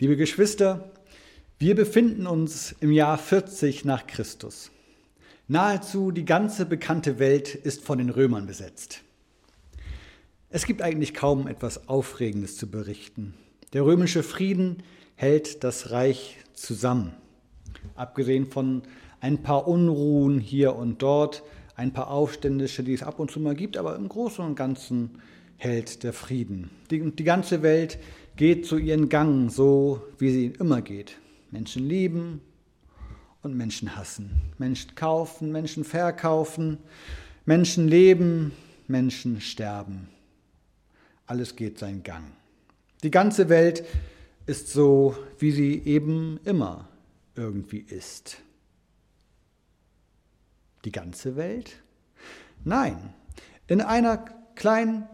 Liebe Geschwister, wir befinden uns im Jahr 40 nach Christus. Nahezu die ganze bekannte Welt ist von den Römern besetzt. Es gibt eigentlich kaum etwas Aufregendes zu berichten. Der römische Frieden hält das Reich zusammen. Abgesehen von ein paar Unruhen hier und dort, ein paar Aufständische, die es ab und zu mal gibt, aber im Großen und Ganzen hält der Frieden. Die, die ganze Welt geht zu ihren Gang, so wie sie immer geht. Menschen lieben und Menschen hassen. Menschen kaufen, Menschen verkaufen, Menschen leben, Menschen sterben. Alles geht seinen Gang. Die ganze Welt ist so, wie sie eben immer irgendwie ist. Die ganze Welt? Nein, in einer kleinen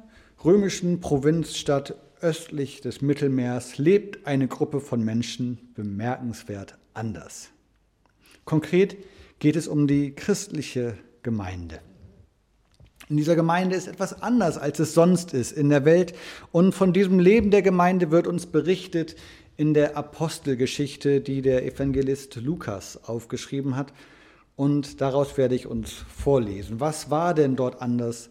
römischen Provinzstadt östlich des Mittelmeers lebt eine Gruppe von Menschen bemerkenswert anders. Konkret geht es um die christliche Gemeinde. In dieser Gemeinde ist etwas anders, als es sonst ist in der Welt. Und von diesem Leben der Gemeinde wird uns berichtet in der Apostelgeschichte, die der Evangelist Lukas aufgeschrieben hat. Und daraus werde ich uns vorlesen. Was war denn dort anders?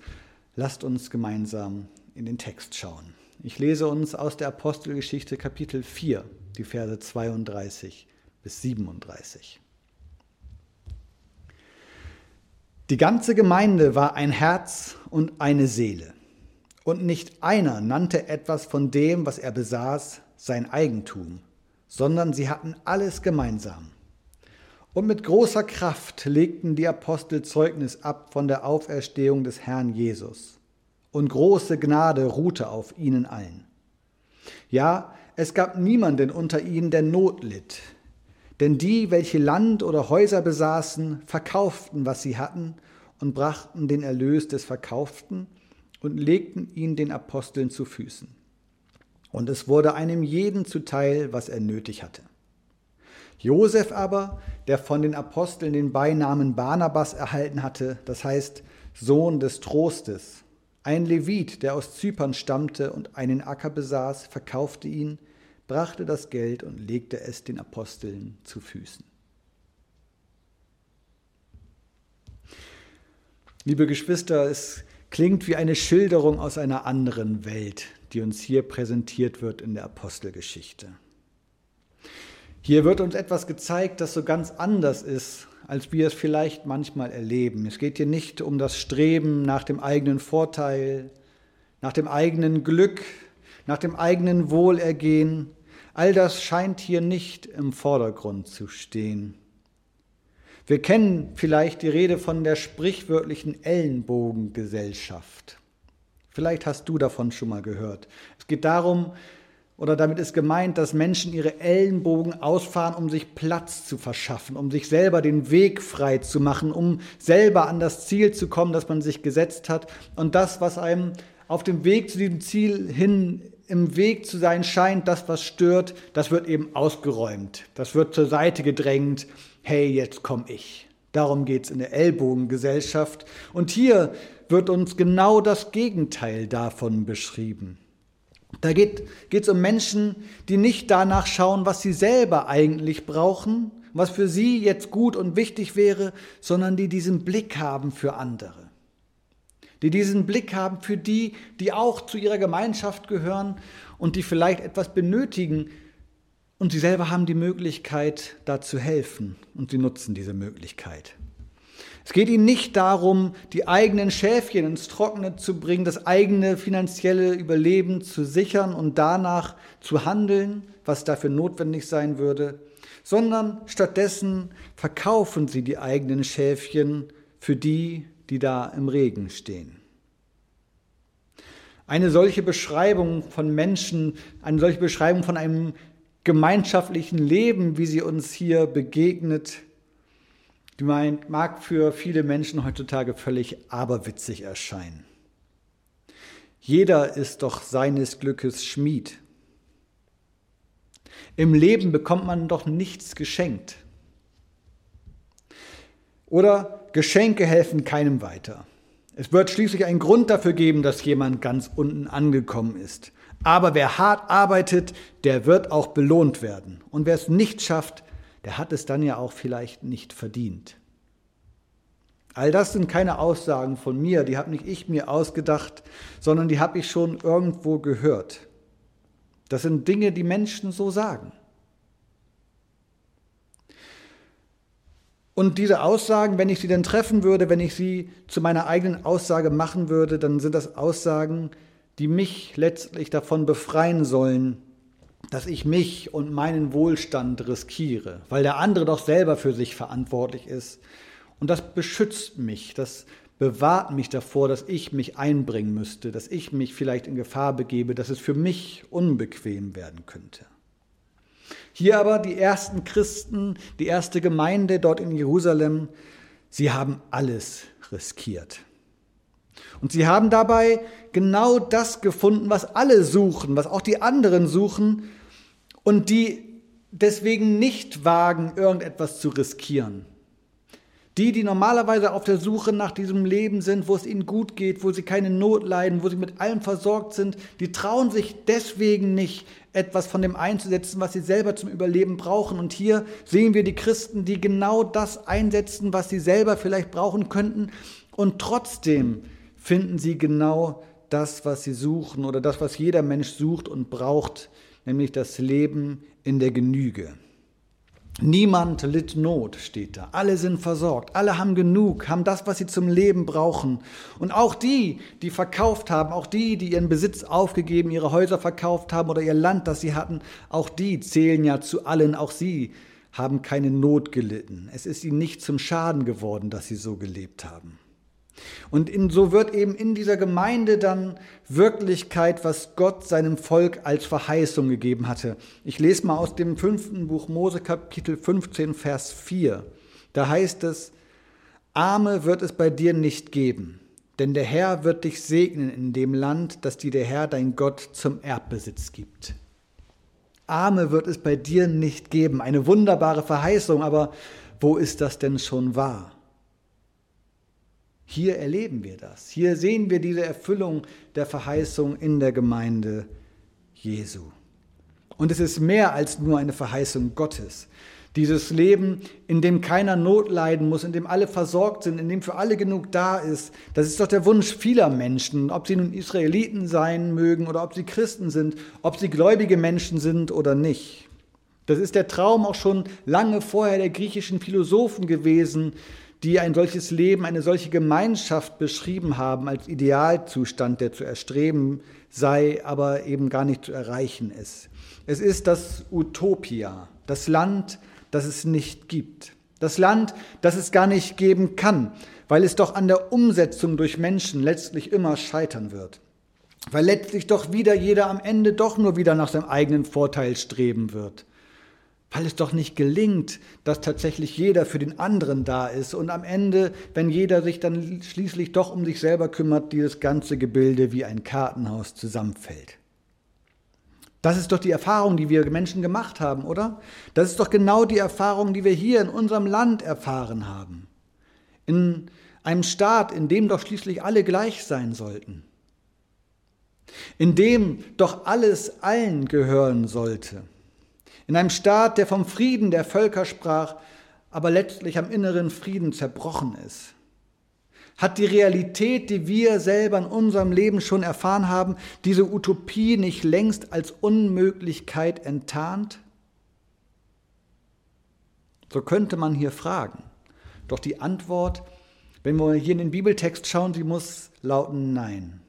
Lasst uns gemeinsam in den Text schauen. Ich lese uns aus der Apostelgeschichte Kapitel 4, die Verse 32 bis 37. Die ganze Gemeinde war ein Herz und eine Seele. Und nicht einer nannte etwas von dem, was er besaß, sein Eigentum, sondern sie hatten alles gemeinsam. Und mit großer Kraft legten die Apostel Zeugnis ab von der Auferstehung des Herrn Jesus. Und große Gnade ruhte auf ihnen allen. Ja, es gab niemanden unter ihnen, der Not litt. Denn die, welche Land oder Häuser besaßen, verkauften, was sie hatten, und brachten den Erlös des Verkauften und legten ihn den Aposteln zu Füßen. Und es wurde einem jeden zuteil, was er nötig hatte. Josef aber, der von den Aposteln den Beinamen Barnabas erhalten hatte, das heißt Sohn des Trostes, ein Levit, der aus Zypern stammte und einen Acker besaß, verkaufte ihn, brachte das Geld und legte es den Aposteln zu Füßen. Liebe Geschwister, es klingt wie eine Schilderung aus einer anderen Welt, die uns hier präsentiert wird in der Apostelgeschichte. Hier wird uns etwas gezeigt, das so ganz anders ist, als wir es vielleicht manchmal erleben. Es geht hier nicht um das Streben nach dem eigenen Vorteil, nach dem eigenen Glück, nach dem eigenen Wohlergehen. All das scheint hier nicht im Vordergrund zu stehen. Wir kennen vielleicht die Rede von der sprichwörtlichen Ellenbogengesellschaft. Vielleicht hast du davon schon mal gehört. Es geht darum, oder damit ist gemeint, dass Menschen ihre Ellenbogen ausfahren, um sich Platz zu verschaffen, um sich selber den Weg frei zu machen, um selber an das Ziel zu kommen, das man sich gesetzt hat. Und das, was einem auf dem Weg zu diesem Ziel hin im Weg zu sein scheint, das, was stört, das wird eben ausgeräumt. Das wird zur Seite gedrängt. Hey, jetzt komm ich. Darum geht es in der Ellbogengesellschaft. Und hier wird uns genau das Gegenteil davon beschrieben. Da geht es um Menschen, die nicht danach schauen, was sie selber eigentlich brauchen, was für sie jetzt gut und wichtig wäre, sondern die diesen Blick haben für andere. Die diesen Blick haben für die, die auch zu ihrer Gemeinschaft gehören und die vielleicht etwas benötigen. Und sie selber haben die Möglichkeit, da zu helfen. Und sie nutzen diese Möglichkeit. Es geht ihnen nicht darum, die eigenen Schäfchen ins Trockene zu bringen, das eigene finanzielle Überleben zu sichern und danach zu handeln, was dafür notwendig sein würde, sondern stattdessen verkaufen sie die eigenen Schäfchen für die, die da im Regen stehen. Eine solche Beschreibung von Menschen, eine solche Beschreibung von einem gemeinschaftlichen Leben, wie sie uns hier begegnet, die mag für viele Menschen heutzutage völlig aberwitzig erscheinen. Jeder ist doch seines Glückes Schmied. Im Leben bekommt man doch nichts geschenkt. Oder Geschenke helfen keinem weiter. Es wird schließlich einen Grund dafür geben, dass jemand ganz unten angekommen ist. Aber wer hart arbeitet, der wird auch belohnt werden. Und wer es nicht schafft, der hat es dann ja auch vielleicht nicht verdient. All das sind keine Aussagen von mir, die habe nicht ich mir ausgedacht, sondern die habe ich schon irgendwo gehört. Das sind Dinge, die Menschen so sagen. Und diese Aussagen, wenn ich sie denn treffen würde, wenn ich sie zu meiner eigenen Aussage machen würde, dann sind das Aussagen, die mich letztlich davon befreien sollen, dass ich mich und meinen Wohlstand riskiere, weil der andere doch selber für sich verantwortlich ist. Und das beschützt mich, das bewahrt mich davor, dass ich mich einbringen müsste, dass ich mich vielleicht in Gefahr begebe, dass es für mich unbequem werden könnte. Hier aber die ersten Christen, die erste Gemeinde dort in Jerusalem, sie haben alles riskiert. Und sie haben dabei genau das gefunden, was alle suchen, was auch die anderen suchen und die deswegen nicht wagen, irgendetwas zu riskieren. Die, die normalerweise auf der Suche nach diesem Leben sind, wo es ihnen gut geht, wo sie keine Not leiden, wo sie mit allem versorgt sind, die trauen sich deswegen nicht, etwas von dem einzusetzen, was sie selber zum Überleben brauchen. Und hier sehen wir die Christen, die genau das einsetzen, was sie selber vielleicht brauchen könnten. Und trotzdem finden sie genau das, was sie suchen oder das, was jeder Mensch sucht und braucht, nämlich das Leben in der Genüge. Niemand litt Not, steht da. Alle sind versorgt, alle haben genug, haben das, was sie zum Leben brauchen. Und auch die, die verkauft haben, auch die, die ihren Besitz aufgegeben, ihre Häuser verkauft haben oder ihr Land, das sie hatten, auch die zählen ja zu allen, auch sie haben keine Not gelitten. Es ist ihnen nicht zum Schaden geworden, dass sie so gelebt haben. Und in, so wird eben in dieser Gemeinde dann Wirklichkeit, was Gott seinem Volk als Verheißung gegeben hatte. Ich lese mal aus dem fünften Buch Mose Kapitel 15, Vers 4. Da heißt es, Arme wird es bei dir nicht geben, denn der Herr wird dich segnen in dem Land, das dir der Herr dein Gott zum Erbbesitz gibt. Arme wird es bei dir nicht geben. Eine wunderbare Verheißung, aber wo ist das denn schon wahr? Hier erleben wir das. Hier sehen wir diese Erfüllung der Verheißung in der Gemeinde Jesu. Und es ist mehr als nur eine Verheißung Gottes. Dieses Leben, in dem keiner Not leiden muss, in dem alle versorgt sind, in dem für alle genug da ist, das ist doch der Wunsch vieler Menschen, ob sie nun Israeliten sein mögen oder ob sie Christen sind, ob sie gläubige Menschen sind oder nicht. Das ist der Traum auch schon lange vorher der griechischen Philosophen gewesen, die ein solches Leben, eine solche Gemeinschaft beschrieben haben als Idealzustand, der zu erstreben sei, aber eben gar nicht zu erreichen ist. Es ist das Utopia, das Land, das es nicht gibt. Das Land, das es gar nicht geben kann, weil es doch an der Umsetzung durch Menschen letztlich immer scheitern wird. Weil letztlich doch wieder jeder am Ende doch nur wieder nach seinem eigenen Vorteil streben wird weil es doch nicht gelingt, dass tatsächlich jeder für den anderen da ist und am Ende, wenn jeder sich dann schließlich doch um sich selber kümmert, dieses ganze Gebilde wie ein Kartenhaus zusammenfällt. Das ist doch die Erfahrung, die wir Menschen gemacht haben, oder? Das ist doch genau die Erfahrung, die wir hier in unserem Land erfahren haben. In einem Staat, in dem doch schließlich alle gleich sein sollten. In dem doch alles allen gehören sollte in einem Staat, der vom Frieden der Völker sprach, aber letztlich am inneren Frieden zerbrochen ist. Hat die Realität, die wir selber in unserem Leben schon erfahren haben, diese Utopie nicht längst als Unmöglichkeit enttarnt? So könnte man hier fragen. Doch die Antwort, wenn wir hier in den Bibeltext schauen, sie muss lauten Nein.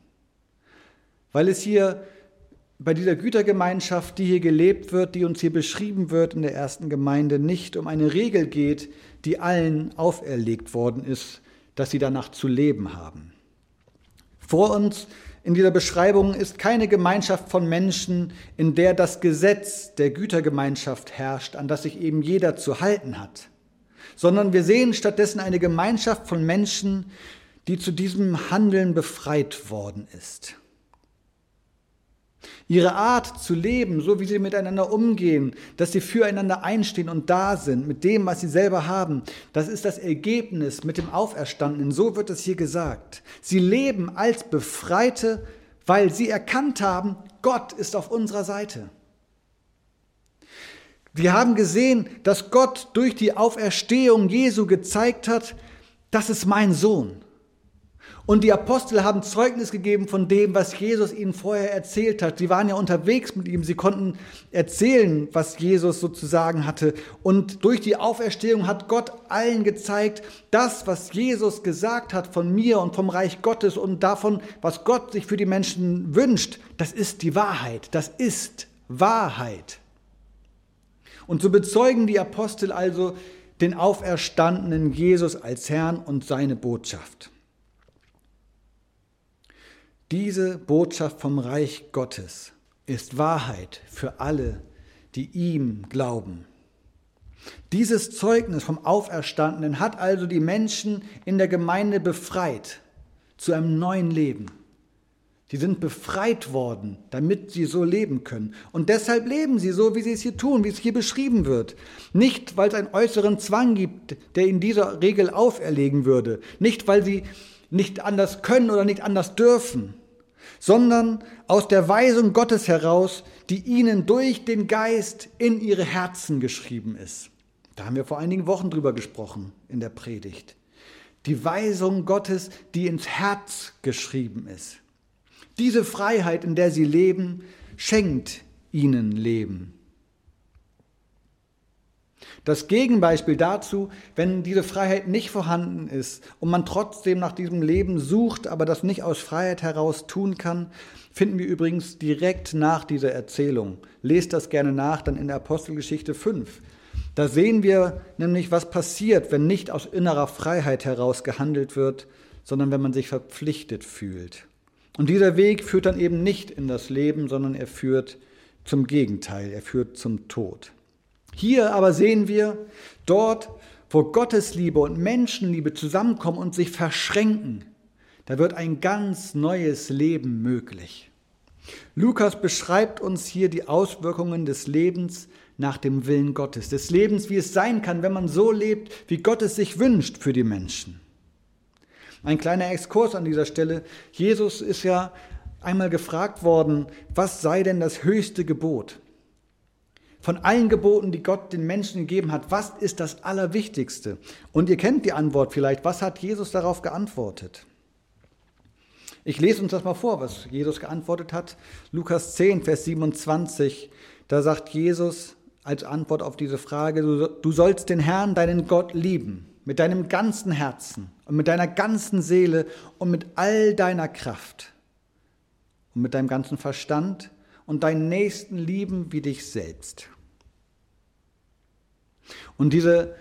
Weil es hier bei dieser Gütergemeinschaft, die hier gelebt wird, die uns hier beschrieben wird in der ersten Gemeinde, nicht um eine Regel geht, die allen auferlegt worden ist, dass sie danach zu leben haben. Vor uns in dieser Beschreibung ist keine Gemeinschaft von Menschen, in der das Gesetz der Gütergemeinschaft herrscht, an das sich eben jeder zu halten hat, sondern wir sehen stattdessen eine Gemeinschaft von Menschen, die zu diesem Handeln befreit worden ist. Ihre Art zu leben, so wie sie miteinander umgehen, dass sie füreinander einstehen und da sind mit dem, was sie selber haben, das ist das Ergebnis mit dem Auferstandenen. So wird es hier gesagt. Sie leben als Befreite, weil sie erkannt haben, Gott ist auf unserer Seite. Wir haben gesehen, dass Gott durch die Auferstehung Jesu gezeigt hat, das ist mein Sohn. Und die Apostel haben Zeugnis gegeben von dem, was Jesus ihnen vorher erzählt hat. Sie waren ja unterwegs mit ihm, sie konnten erzählen, was Jesus sozusagen hatte. Und durch die Auferstehung hat Gott allen gezeigt, das, was Jesus gesagt hat von mir und vom Reich Gottes und davon, was Gott sich für die Menschen wünscht, das ist die Wahrheit. Das ist Wahrheit. Und so bezeugen die Apostel also den auferstandenen Jesus als Herrn und seine Botschaft. Diese Botschaft vom Reich Gottes ist Wahrheit für alle, die ihm glauben. Dieses Zeugnis vom Auferstandenen hat also die Menschen in der Gemeinde befreit zu einem neuen Leben. Sie sind befreit worden, damit sie so leben können. Und deshalb leben sie so, wie sie es hier tun, wie es hier beschrieben wird. Nicht, weil es einen äußeren Zwang gibt, der ihnen dieser Regel auferlegen würde. Nicht, weil sie nicht anders können oder nicht anders dürfen, sondern aus der Weisung Gottes heraus, die ihnen durch den Geist in ihre Herzen geschrieben ist. Da haben wir vor einigen Wochen drüber gesprochen in der Predigt. Die Weisung Gottes, die ins Herz geschrieben ist. Diese Freiheit, in der sie leben, schenkt ihnen Leben. Das Gegenbeispiel dazu, wenn diese Freiheit nicht vorhanden ist und man trotzdem nach diesem Leben sucht, aber das nicht aus Freiheit heraus tun kann, finden wir übrigens direkt nach dieser Erzählung. Lest das gerne nach, dann in der Apostelgeschichte 5. Da sehen wir nämlich, was passiert, wenn nicht aus innerer Freiheit heraus gehandelt wird, sondern wenn man sich verpflichtet fühlt. Und dieser Weg führt dann eben nicht in das Leben, sondern er führt zum Gegenteil, er führt zum Tod. Hier aber sehen wir, dort, wo Gottes Liebe und Menschenliebe zusammenkommen und sich verschränken, da wird ein ganz neues Leben möglich. Lukas beschreibt uns hier die Auswirkungen des Lebens nach dem Willen Gottes, des Lebens, wie es sein kann, wenn man so lebt, wie Gott es sich wünscht für die Menschen. Ein kleiner Exkurs an dieser Stelle. Jesus ist ja einmal gefragt worden, was sei denn das höchste Gebot? Von allen Geboten, die Gott den Menschen gegeben hat, was ist das Allerwichtigste? Und ihr kennt die Antwort vielleicht. Was hat Jesus darauf geantwortet? Ich lese uns das mal vor, was Jesus geantwortet hat. Lukas 10, Vers 27. Da sagt Jesus als Antwort auf diese Frage, du sollst den Herrn, deinen Gott, lieben mit deinem ganzen Herzen und mit deiner ganzen Seele und mit all deiner Kraft und mit deinem ganzen Verstand und deinen Nächsten lieben wie dich selbst. Und diese,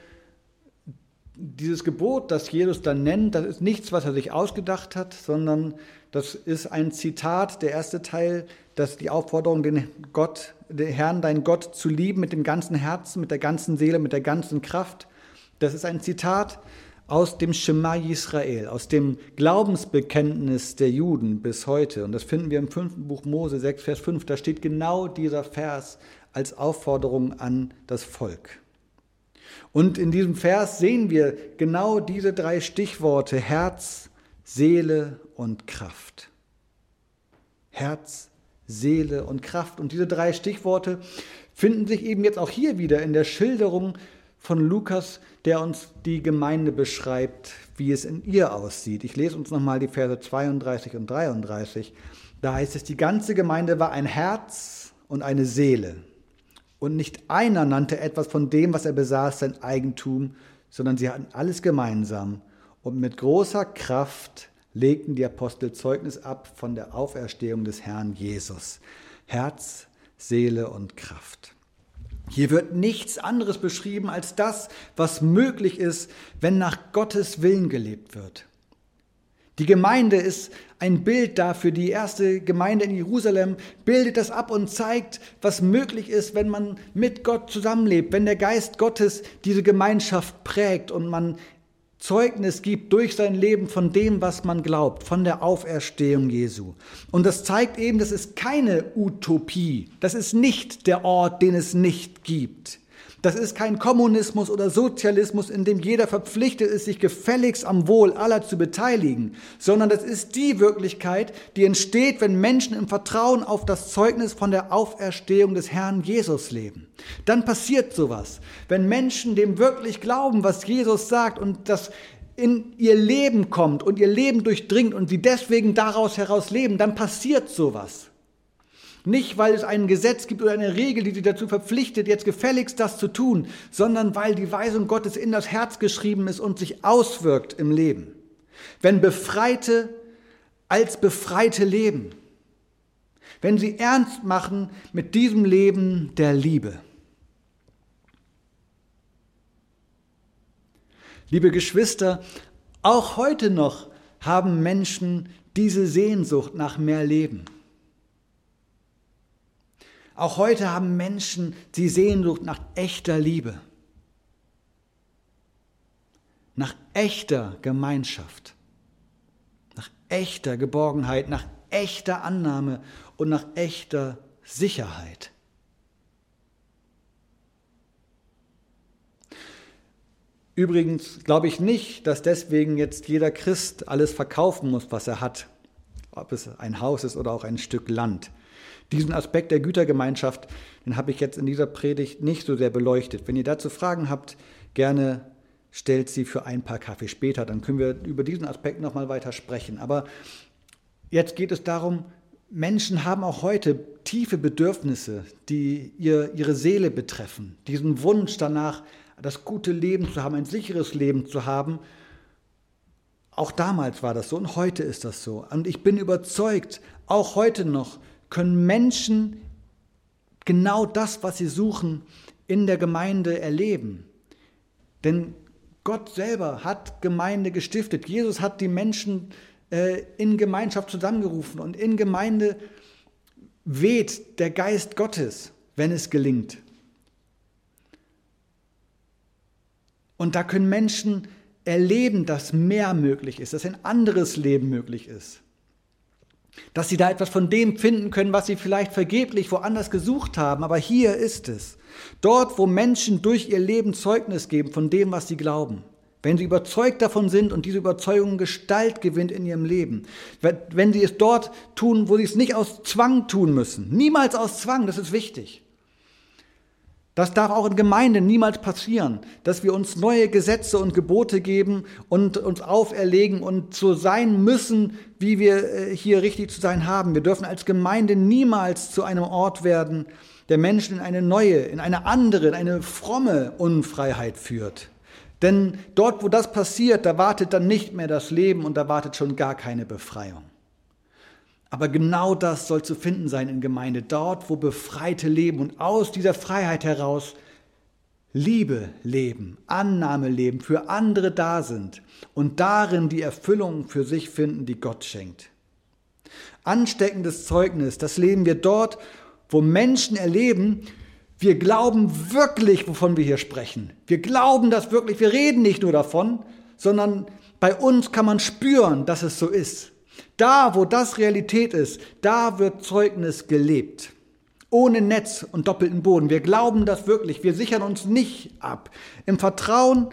dieses Gebot, das Jesus dann nennt, das ist nichts, was er sich ausgedacht hat, sondern das ist ein Zitat, der erste Teil, dass die Aufforderung, den Gott, den Herrn, deinen Gott zu lieben mit dem ganzen Herzen, mit der ganzen Seele, mit der ganzen Kraft, das ist ein Zitat aus dem Shema Yisrael, aus dem Glaubensbekenntnis der Juden bis heute. Und das finden wir im fünften Buch Mose 6, Vers 5. Da steht genau dieser Vers als Aufforderung an das Volk. Und in diesem Vers sehen wir genau diese drei Stichworte Herz, Seele und Kraft. Herz, Seele und Kraft. Und diese drei Stichworte finden sich eben jetzt auch hier wieder in der Schilderung von Lukas, der uns die Gemeinde beschreibt, wie es in ihr aussieht. Ich lese uns nochmal die Verse 32 und 33. Da heißt es, die ganze Gemeinde war ein Herz und eine Seele. Und nicht einer nannte etwas von dem, was er besaß, sein Eigentum, sondern sie hatten alles gemeinsam. Und mit großer Kraft legten die Apostel Zeugnis ab von der Auferstehung des Herrn Jesus. Herz, Seele und Kraft. Hier wird nichts anderes beschrieben als das, was möglich ist, wenn nach Gottes Willen gelebt wird. Die Gemeinde ist ein Bild dafür. Die erste Gemeinde in Jerusalem bildet das ab und zeigt, was möglich ist, wenn man mit Gott zusammenlebt, wenn der Geist Gottes diese Gemeinschaft prägt und man Zeugnis gibt durch sein Leben von dem, was man glaubt, von der Auferstehung Jesu. Und das zeigt eben, das ist keine Utopie. Das ist nicht der Ort, den es nicht gibt. Das ist kein Kommunismus oder Sozialismus, in dem jeder verpflichtet ist, sich gefälligst am Wohl aller zu beteiligen, sondern das ist die Wirklichkeit, die entsteht, wenn Menschen im Vertrauen auf das Zeugnis von der Auferstehung des Herrn Jesus leben. Dann passiert sowas. Wenn Menschen dem wirklich glauben, was Jesus sagt und das in ihr Leben kommt und ihr Leben durchdringt und sie deswegen daraus heraus leben, dann passiert sowas. Nicht, weil es ein Gesetz gibt oder eine Regel, die sie dazu verpflichtet, jetzt gefälligst das zu tun, sondern weil die Weisung Gottes in das Herz geschrieben ist und sich auswirkt im Leben. Wenn Befreite als Befreite leben, wenn sie ernst machen mit diesem Leben der Liebe. Liebe Geschwister, auch heute noch haben Menschen diese Sehnsucht nach mehr Leben. Auch heute haben Menschen die Sehnsucht nach echter Liebe, nach echter Gemeinschaft, nach echter Geborgenheit, nach echter Annahme und nach echter Sicherheit. Übrigens glaube ich nicht, dass deswegen jetzt jeder Christ alles verkaufen muss, was er hat, ob es ein Haus ist oder auch ein Stück Land. Diesen Aspekt der Gütergemeinschaft, den habe ich jetzt in dieser Predigt nicht so sehr beleuchtet. Wenn ihr dazu Fragen habt, gerne stellt sie für ein paar Kaffee später, dann können wir über diesen Aspekt nochmal weiter sprechen. Aber jetzt geht es darum, Menschen haben auch heute tiefe Bedürfnisse, die ihr, ihre Seele betreffen. Diesen Wunsch danach, das gute Leben zu haben, ein sicheres Leben zu haben. Auch damals war das so und heute ist das so. Und ich bin überzeugt, auch heute noch können Menschen genau das, was sie suchen, in der Gemeinde erleben. Denn Gott selber hat Gemeinde gestiftet. Jesus hat die Menschen äh, in Gemeinschaft zusammengerufen und in Gemeinde weht der Geist Gottes, wenn es gelingt. Und da können Menschen erleben, dass mehr möglich ist, dass ein anderes Leben möglich ist. Dass sie da etwas von dem finden können, was sie vielleicht vergeblich woanders gesucht haben. Aber hier ist es. Dort, wo Menschen durch ihr Leben Zeugnis geben von dem, was sie glauben. Wenn sie überzeugt davon sind und diese Überzeugung Gestalt gewinnt in ihrem Leben. Wenn sie es dort tun, wo sie es nicht aus Zwang tun müssen. Niemals aus Zwang, das ist wichtig. Das darf auch in Gemeinden niemals passieren, dass wir uns neue Gesetze und Gebote geben und uns auferlegen und so sein müssen, wie wir äh, hier richtig zu sein haben. Wir dürfen als Gemeinde niemals zu einem Ort werden, der Menschen in eine neue, in eine andere, in eine fromme Unfreiheit führt. Denn dort, wo das passiert, da wartet dann nicht mehr das Leben und da wartet schon gar keine Befreiung. Aber genau das soll zu finden sein in Gemeinde, dort, wo Befreite leben und aus dieser Freiheit heraus Liebe leben, Annahme leben, für andere da sind und darin die Erfüllung für sich finden, die Gott schenkt. Ansteckendes Zeugnis, das leben wir dort, wo Menschen erleben, wir glauben wirklich, wovon wir hier sprechen. Wir glauben das wirklich, wir reden nicht nur davon, sondern bei uns kann man spüren, dass es so ist. Da, wo das Realität ist, da wird Zeugnis gelebt. Ohne Netz und doppelten Boden. Wir glauben das wirklich. Wir sichern uns nicht ab. Im Vertrauen,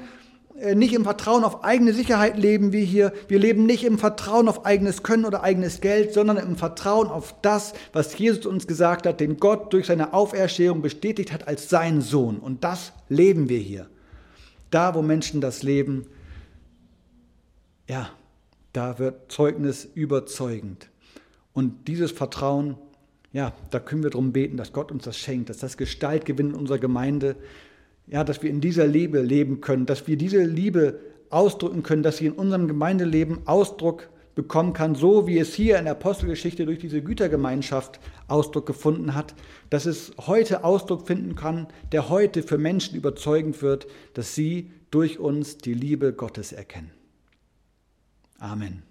äh, nicht im Vertrauen auf eigene Sicherheit leben wir hier. Wir leben nicht im Vertrauen auf eigenes Können oder eigenes Geld, sondern im Vertrauen auf das, was Jesus uns gesagt hat, den Gott durch seine Auferstehung bestätigt hat als sein Sohn. Und das leben wir hier. Da, wo Menschen das leben, ja, da wird Zeugnis überzeugend. Und dieses Vertrauen, ja, da können wir darum beten, dass Gott uns das schenkt, dass das Gestalt gewinnt in unserer Gemeinde, ja, dass wir in dieser Liebe leben können, dass wir diese Liebe ausdrücken können, dass sie in unserem Gemeindeleben Ausdruck bekommen kann, so wie es hier in der Apostelgeschichte durch diese Gütergemeinschaft Ausdruck gefunden hat, dass es heute Ausdruck finden kann, der heute für Menschen überzeugend wird, dass sie durch uns die Liebe Gottes erkennen. Amen.